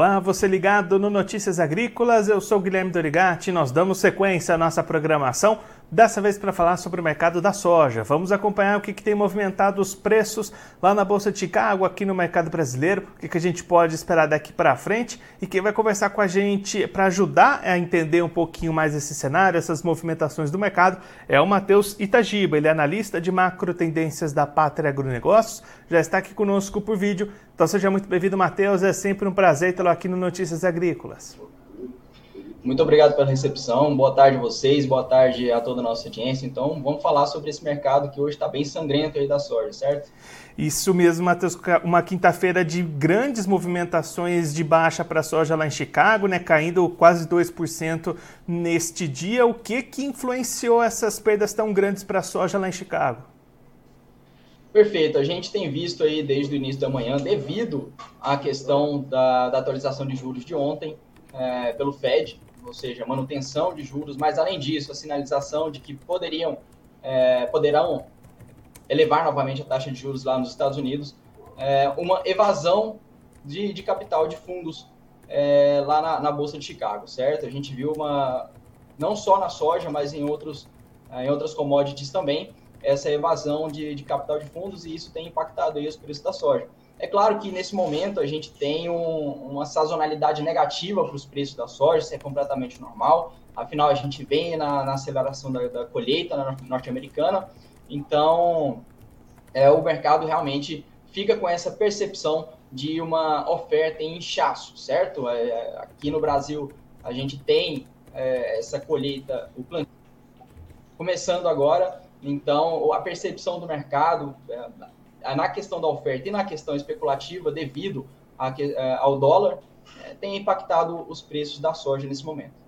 Olá, você ligado no Notícias Agrícolas, eu sou Guilherme Dorigati, nós damos sequência à nossa programação, dessa vez para falar sobre o mercado da soja. Vamos acompanhar o que, que, tem movimentado os preços lá na Bolsa de Chicago, aqui no mercado brasileiro, o que, que a gente pode esperar daqui para frente e quem vai conversar com a gente para ajudar a entender um pouquinho mais esse cenário, essas movimentações do mercado, é o Matheus Itagiba, ele é analista de macro tendências da Pátria Agronegócios, já está aqui conosco por vídeo. Então seja muito bem-vindo, Matheus. É sempre um prazer tê-lo aqui no Notícias Agrícolas. Muito obrigado pela recepção. Boa tarde a vocês, boa tarde a toda a nossa audiência. Então, vamos falar sobre esse mercado que hoje está bem sangrento aí da soja, certo? Isso mesmo, Matheus. Uma quinta-feira de grandes movimentações de baixa para a soja lá em Chicago, né? Caindo quase 2% neste dia. O que, que influenciou essas perdas tão grandes para a soja lá em Chicago? Perfeito. A gente tem visto aí desde o início da manhã, devido à questão da, da atualização de juros de ontem é, pelo Fed, ou seja, manutenção de juros, mas além disso, a sinalização de que poderiam, é, poderão elevar novamente a taxa de juros lá nos Estados Unidos, é, uma evasão de, de, capital de fundos é, lá na, na, Bolsa de Chicago, certo? A gente viu uma, não só na soja, mas em, outros, em outras commodities também, essa evasão de, de capital de fundos e isso tem impactado aí os preços da soja. É claro que nesse momento a gente tem um, uma sazonalidade negativa para os preços da soja, isso é completamente normal. Afinal, a gente vem na, na aceleração da, da colheita norte-americana, então é, o mercado realmente fica com essa percepção de uma oferta em inchaço, certo? É, aqui no Brasil a gente tem é, essa colheita, o plantio começando agora, então, a percepção do mercado é, na questão da oferta e na questão especulativa, devido é, ao dólar, é, tem impactado os preços da soja nesse momento.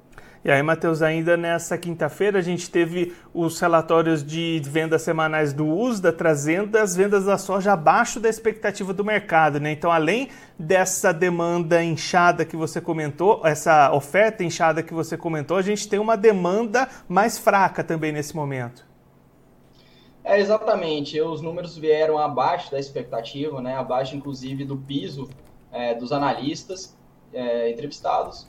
E aí, Matheus, ainda nessa quinta-feira a gente teve os relatórios de vendas semanais do USDA trazendo as vendas da soja abaixo da expectativa do mercado, né? Então, além dessa demanda inchada que você comentou, essa oferta inchada que você comentou, a gente tem uma demanda mais fraca também nesse momento. É, exatamente. Os números vieram abaixo da expectativa, né? abaixo, inclusive, do piso é, dos analistas é, entrevistados.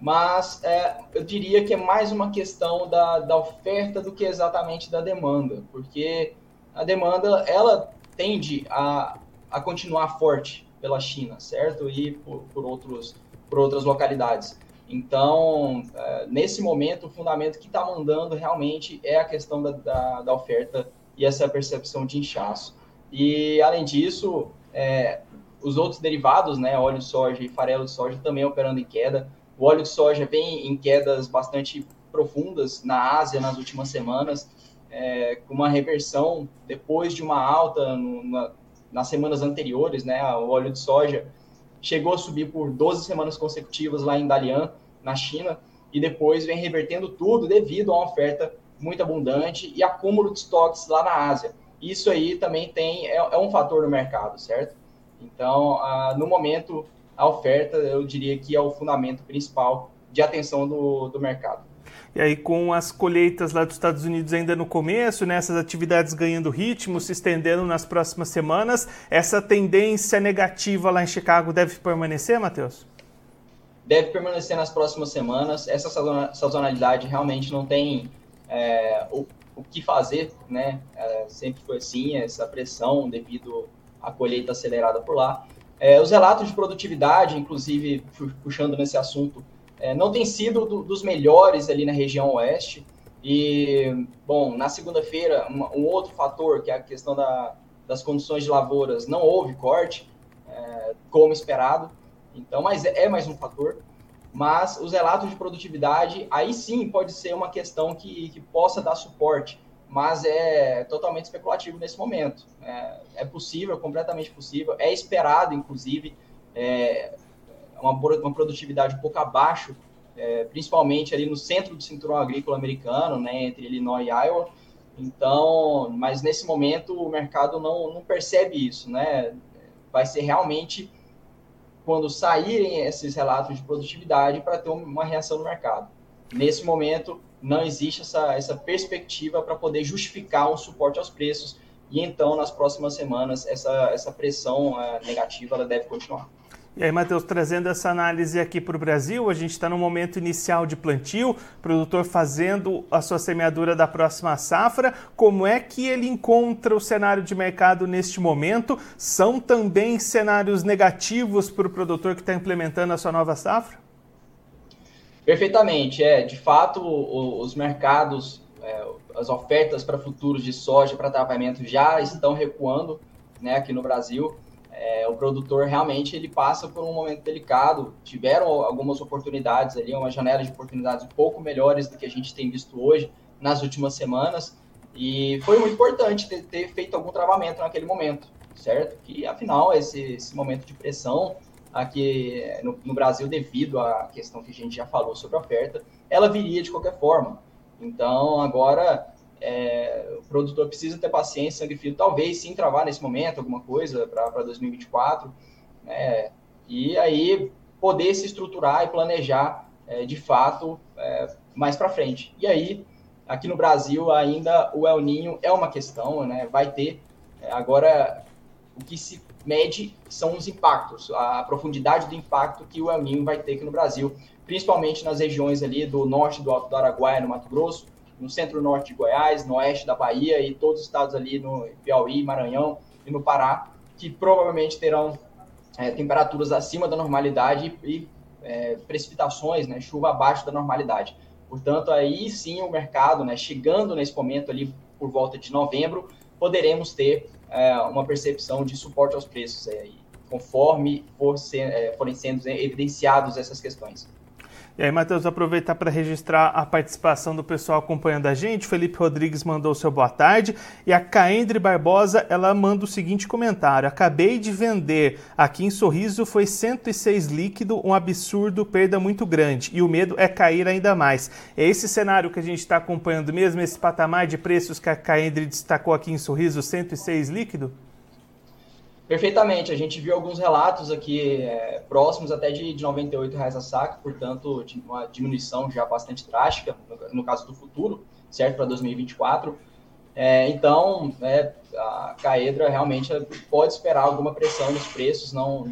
Mas é, eu diria que é mais uma questão da, da oferta do que exatamente da demanda, porque a demanda ela tende a, a continuar forte pela China, certo? E por, por, outros, por outras localidades. Então, é, nesse momento, o fundamento que está mandando realmente é a questão da, da, da oferta e essa percepção de inchaço. E, além disso, é, os outros derivados, né, óleo de soja e farelo de soja, também operando em queda. O óleo de soja vem em quedas bastante profundas na Ásia nas últimas semanas, é, com uma reversão depois de uma alta no, na, nas semanas anteriores, né, o óleo de soja chegou a subir por 12 semanas consecutivas lá em Dalian, na China, e depois vem revertendo tudo devido uma oferta muito abundante e acúmulo de estoques lá na Ásia. Isso aí também tem é, é um fator no mercado, certo? Então, ah, no momento, a oferta, eu diria que é o fundamento principal de atenção do, do mercado. E aí, com as colheitas lá dos Estados Unidos ainda no começo, né, essas atividades ganhando ritmo, se estendendo nas próximas semanas, essa tendência negativa lá em Chicago deve permanecer, Matheus? Deve permanecer nas próximas semanas. Essa sazonalidade realmente não tem é, o, o que fazer, né? É, sempre foi assim, essa pressão devido à colheita acelerada por lá. É, os relatos de produtividade, inclusive puxando nesse assunto, é, não tem sido do, dos melhores ali na região oeste. E, bom, na segunda-feira, um, outro fator, que é a questão da, das condições de lavouras, não houve corte, é, como esperado. Então, mas é, é mais um fator mas os relatos de produtividade, aí sim pode ser uma questão que, que possa dar suporte, mas é totalmente especulativo nesse momento. É, é possível, completamente possível, é esperado, inclusive, é, uma, uma produtividade um pouco abaixo, é, principalmente ali no centro do cinturão agrícola americano, né, entre Illinois e Iowa. Então, mas nesse momento o mercado não, não percebe isso, né? Vai ser realmente quando saírem esses relatos de produtividade para ter uma reação no mercado. Nesse momento, não existe essa, essa perspectiva para poder justificar um suporte aos preços e então, nas próximas semanas, essa, essa pressão uh, negativa ela deve continuar. E aí, Matheus, trazendo essa análise aqui para o Brasil, a gente está no momento inicial de plantio, produtor fazendo a sua semeadura da próxima safra. Como é que ele encontra o cenário de mercado neste momento? São também cenários negativos para o produtor que está implementando a sua nova safra? Perfeitamente, é. De fato, os mercados, é, as ofertas para futuros de soja para tratamento já estão recuando né, aqui no Brasil é, o produtor realmente ele passa por um momento delicado. Tiveram algumas oportunidades ali, uma janela de oportunidades um pouco melhores do que a gente tem visto hoje nas últimas semanas. E foi muito importante ter, ter feito algum travamento naquele momento, certo? Que afinal esse, esse momento de pressão aqui no, no, Brasil, devido à questão que a gente já falou sobre a oferta, ela viria de qualquer forma. Então agora é, o produtor precisa ter paciência, sangue frio, talvez sim travar nesse momento alguma coisa para 2024, né? E aí poder se estruturar e planejar é, de fato é, mais para frente. E aí, aqui no Brasil, ainda o El Ninho é uma questão, né? Vai ter. É, agora, o que se mede são os impactos, a profundidade do impacto que o El Ninho vai ter aqui no Brasil, principalmente nas regiões ali do norte do Alto do Araguaia, no Mato Grosso, no centro-norte de Goiás, no oeste da Bahia e todos os estados ali no Piauí, Maranhão e no Pará, que provavelmente terão é, temperaturas acima da normalidade e é, precipitações, né, chuva abaixo da normalidade. Portanto, aí sim o mercado, né, chegando nesse momento ali por volta de novembro, poderemos ter é, uma percepção de suporte aos preços, é, conforme for ser, é, forem sendo evidenciados essas questões. E aí, Matheus, aproveitar para registrar a participação do pessoal acompanhando a gente. Felipe Rodrigues mandou seu boa tarde. E a Caendre Barbosa, ela manda o seguinte comentário. Acabei de vender aqui em Sorriso, foi 106 líquido, um absurdo, perda muito grande. E o medo é cair ainda mais. É esse cenário que a gente está acompanhando mesmo, esse patamar de preços que a Caendre destacou aqui em Sorriso, 106 líquido? Perfeitamente, a gente viu alguns relatos aqui é, próximos até de, de 98 reais a saca, portanto, uma diminuição já bastante drástica, no, no caso do futuro, certo, para 2024. É, então, é, a Caedra realmente pode esperar alguma pressão nos preços, não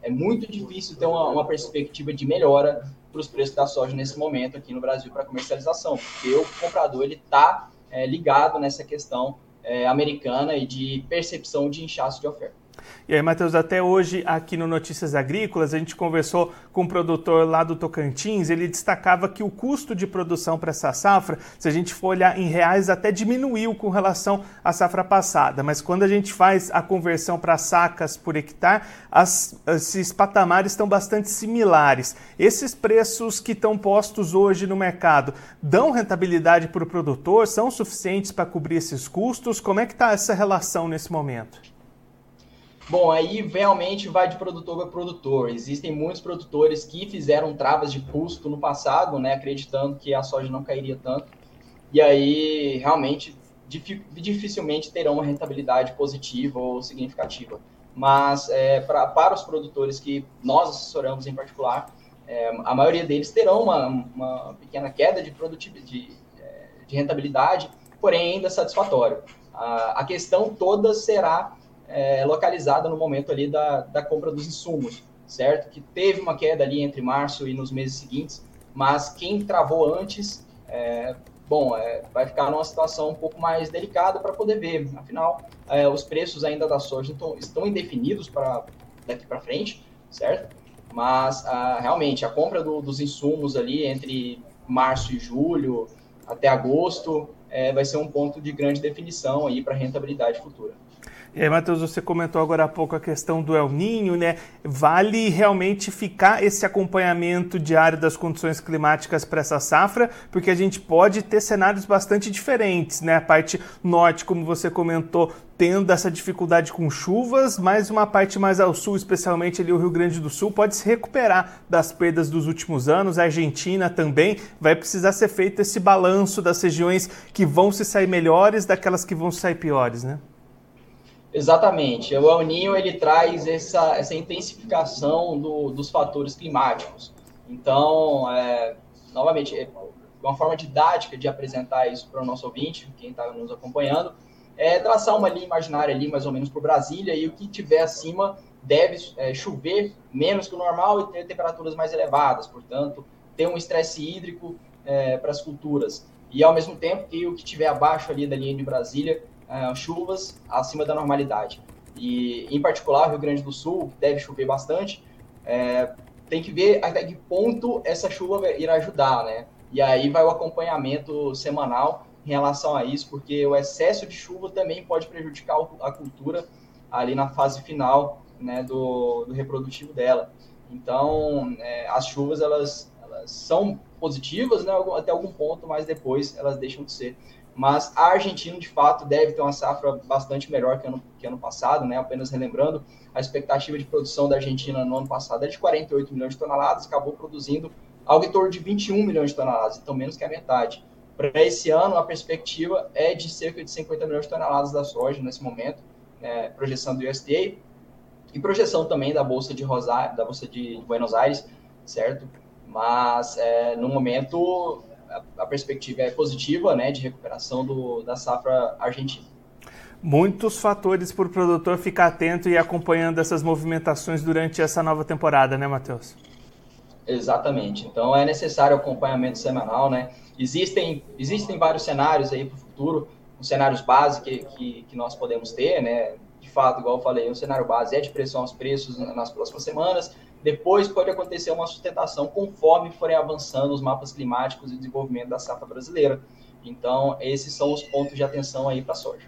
é muito difícil ter uma, uma perspectiva de melhora para os preços da soja nesse momento aqui no Brasil para comercialização, porque o comprador ele está é, ligado nessa questão é, americana e de percepção de inchaço de oferta. E aí, Matheus, até hoje aqui no Notícias Agrícolas, a gente conversou com um produtor lá do Tocantins, ele destacava que o custo de produção para essa safra, se a gente for olhar em reais, até diminuiu com relação à safra passada, mas quando a gente faz a conversão para sacas por hectare, as, esses patamares estão bastante similares. Esses preços que estão postos hoje no mercado dão rentabilidade para o produtor? São suficientes para cobrir esses custos? Como é que está essa relação nesse momento? Bom, aí realmente vai de produtor para produtor. Existem muitos produtores que fizeram travas de custo no passado, né, acreditando que a soja não cairia tanto. E aí realmente dificilmente terão uma rentabilidade positiva ou significativa. Mas é, pra, para os produtores que nós assessoramos em particular, é, a maioria deles terão uma, uma pequena queda de de, é, de rentabilidade, porém ainda satisfatório. A, a questão toda será é, localizada no momento ali da, da compra dos insumos, certo? Que teve uma queda ali entre março e nos meses seguintes, mas quem travou antes, é, bom, é, vai ficar numa situação um pouco mais delicada para poder ver. Afinal, é, os preços ainda da soja estão, estão indefinidos para daqui para frente, certo? Mas a, realmente a compra do, dos insumos ali entre março e julho até agosto é, vai ser um ponto de grande definição aí para rentabilidade futura. É, Matheus, você comentou agora há pouco a questão do El Ninho, né? Vale realmente ficar esse acompanhamento diário das condições climáticas para essa safra, porque a gente pode ter cenários bastante diferentes, né? A parte norte, como você comentou, tendo essa dificuldade com chuvas, mas uma parte mais ao sul, especialmente ali o Rio Grande do Sul, pode se recuperar das perdas dos últimos anos. A Argentina também vai precisar ser feito esse balanço das regiões que vão se sair melhores daquelas que vão se sair piores, né? Exatamente. O El Ninho ele traz essa, essa intensificação do, dos fatores climáticos. Então, é, novamente, é uma forma didática de apresentar isso para o nosso ouvinte, quem está nos acompanhando, é traçar uma linha imaginária ali, mais ou menos por Brasília, e o que tiver acima deve é, chover menos que o normal e ter temperaturas mais elevadas, portanto, ter um estresse hídrico é, para as culturas. E, ao mesmo tempo, que o que estiver abaixo ali da linha de Brasília, é, chuvas acima da normalidade. E, em particular, o Rio Grande do Sul deve chover bastante. É, tem que ver até que ponto essa chuva irá ajudar, né? E aí vai o acompanhamento semanal em relação a isso, porque o excesso de chuva também pode prejudicar a cultura ali na fase final né, do, do reprodutivo dela. Então, é, as chuvas elas, elas são positivas né, até algum ponto, mas depois elas deixam de ser. Mas a Argentina, de fato, deve ter uma safra bastante melhor que ano, que ano passado, né? apenas relembrando, a expectativa de produção da Argentina no ano passado é de 48 milhões de toneladas, acabou produzindo algo em torno de 21 milhões de toneladas, então menos que a metade. Para esse ano, a perspectiva é de cerca de 50 milhões de toneladas da soja nesse momento, né, projeção do USDA, e projeção também da Bolsa de Rosário, da Bolsa de Buenos Aires, certo? Mas, é, no momento, a, a, perspectiva é positiva, né, de recuperação do, da safra argentina. Muitos fatores para o produtor ficar atento e acompanhando essas movimentações durante essa nova temporada, né, Matheus? Exatamente. Então é necessário acompanhamento semanal, né? Existem, existem vários cenários aí para o futuro, os cenários base que, que, que, nós podemos ter, né? De fato, igual eu falei, o cenário base é de pressão aos preços nas próximas semanas. Depois pode acontecer uma sustentação conforme forem avançando os mapas climáticos e desenvolvimento da safra brasileira. Então, esses são os pontos de atenção aí para a soja.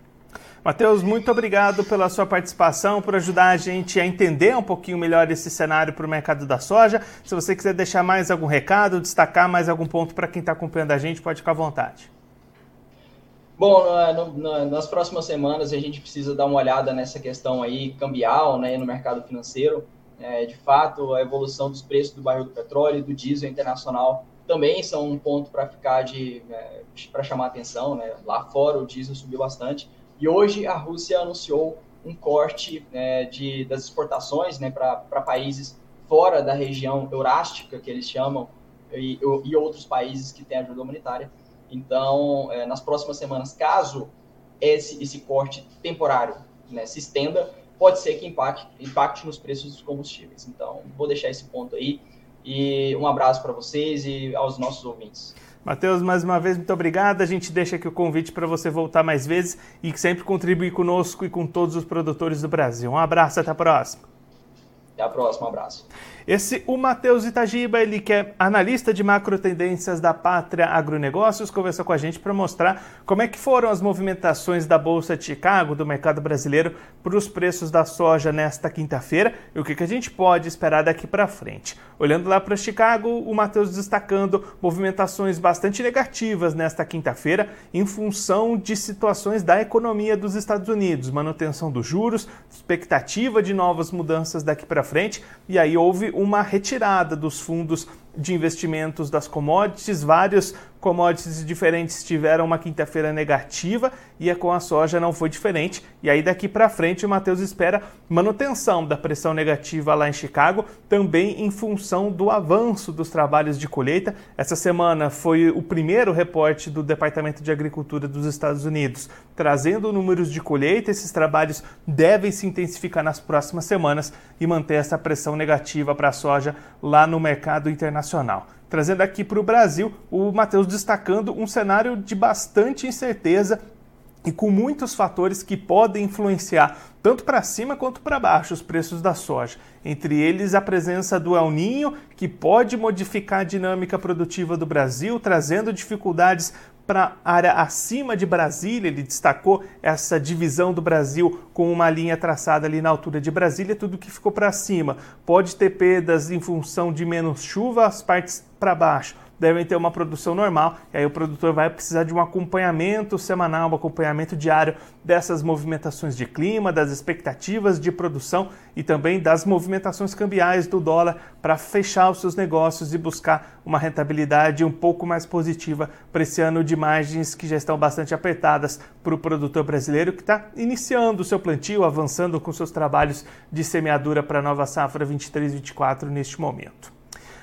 Matheus, muito obrigado pela sua participação, por ajudar a gente a entender um pouquinho melhor esse cenário para o mercado da soja. Se você quiser deixar mais algum recado, destacar mais algum ponto para quem está acompanhando a gente, pode ficar à vontade. Bom, no, no, nas próximas semanas a gente precisa dar uma olhada nessa questão aí cambial, né, no mercado financeiro. É, de fato, a evolução dos preços do barril do petróleo e do diesel internacional também são um ponto para ficar de é, para chamar atenção, né? Lá fora o diesel subiu bastante e hoje a Rússia anunciou um corte né, de, das exportações né, para países fora da região eurástica, que eles chamam, e, e outros países que têm ajuda humanitária. Então, é, nas próximas semanas, caso esse, esse corte temporário né, se estenda, pode ser que impacte, impacte nos preços dos combustíveis. Então, vou deixar esse ponto aí. E um abraço para vocês e aos nossos ouvintes. Matheus, mais uma vez, muito obrigado. A gente deixa aqui o convite para você voltar mais vezes e sempre contribuir conosco e com todos os produtores do Brasil. Um abraço, até a próxima. Até a próxima, um abraço. Esse, o Matheus Itagiba, ele que é analista de macro tendências da Pátria Agronegócios, conversou com a gente para mostrar como é que foram as movimentações da Bolsa de Chicago, do mercado brasileiro, para os preços da soja nesta quinta-feira e o que, que a gente pode esperar daqui para frente. Olhando lá para Chicago, o Matheus destacando movimentações bastante negativas nesta quinta-feira em função de situações da economia dos Estados Unidos, manutenção dos juros, expectativa de novas mudanças daqui para frente, e aí houve uma retirada dos fundos de investimentos das commodities. Vários commodities diferentes tiveram uma quinta-feira negativa e a com a soja não foi diferente. E aí daqui para frente o Matheus espera manutenção da pressão negativa lá em Chicago, também em função do avanço dos trabalhos de colheita. Essa semana foi o primeiro reporte do Departamento de Agricultura dos Estados Unidos, trazendo números de colheita. Esses trabalhos devem se intensificar nas próximas semanas e manter essa pressão negativa para a soja lá no mercado internacional. Trazendo aqui para o Brasil, o Matheus destacando um cenário de bastante incerteza e com muitos fatores que podem influenciar tanto para cima quanto para baixo os preços da soja. Entre eles, a presença do El Ninho, que pode modificar a dinâmica produtiva do Brasil, trazendo dificuldades para a área acima de Brasília. Ele destacou essa divisão do Brasil com uma linha traçada ali na altura de Brasília, tudo que ficou para cima. Pode ter perdas em função de menos chuva, as partes para baixo devem ter uma produção normal, e aí o produtor vai precisar de um acompanhamento semanal, um acompanhamento diário dessas movimentações de clima, das expectativas de produção e também das movimentações cambiais do dólar para fechar os seus negócios e buscar uma rentabilidade um pouco mais positiva para esse ano de margens que já estão bastante apertadas para o produtor brasileiro que está iniciando o seu plantio, avançando com seus trabalhos de semeadura para a nova safra 23-24 neste momento.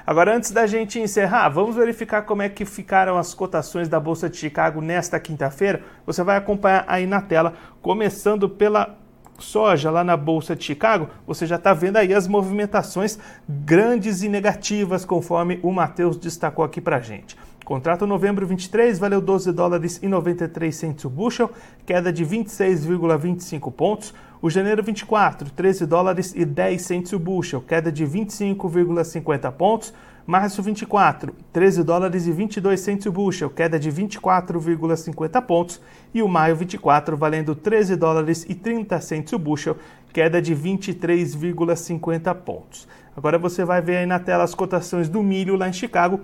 Agora, antes da gente encerrar, vamos verificar como é que ficaram as cotações da Bolsa de Chicago nesta quinta-feira. Você vai acompanhar aí na tela, começando pela soja lá na Bolsa de Chicago, você já está vendo aí as movimentações grandes e negativas, conforme o Matheus destacou aqui para gente. Contrato novembro 23 valeu 12 dólares e 93 centos o bushel, queda de 26,25 pontos. O janeiro 24, 13 dólares e 10 centos o bushel, queda de 25,50 pontos. Março 24, 13 dólares e 22 centos o bushel, queda de 24,50 pontos. E o maio 24, valendo 13 dólares e 30 centos o bushel, queda de 23,50 pontos. Agora você vai ver aí na tela as cotações do milho lá em Chicago,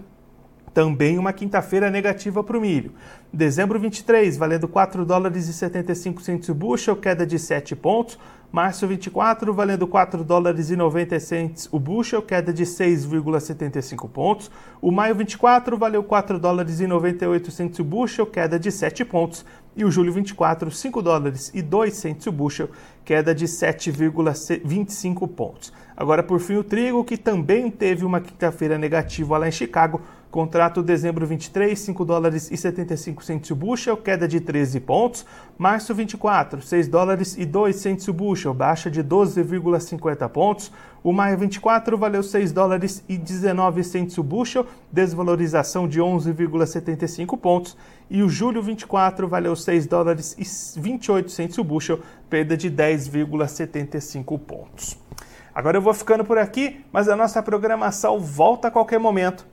também uma quinta-feira negativa para o milho. Dezembro 23, valendo 4 dólares e 75 centos o bushel, queda de 7 pontos. Março 24, valendo 4 dólares e 90 centos o bushel, queda de 6,75 pontos. O maio 24 valeu 4 dólares e 98 centos o bushel, queda de 7 pontos. E o julho 24, 5 dólares e 2 centos o bushel, queda de 7,25 pontos. Agora, por fim, o trigo, que também teve uma quinta-feira negativa lá em Chicago, Contrato dezembro 23, 5 dólares e 75 centos o bushel, queda de 13 pontos. Março 24, 6 dólares e 2 centos o bushel, baixa de 12,50 pontos. O maio 24 valeu 6 dólares e 19 centos o bushel, desvalorização de 11,75 pontos. E o julho 24 valeu 6 dólares e 28 centos o bushel, perda de 10,75 pontos. Agora eu vou ficando por aqui, mas a nossa programação volta a qualquer momento.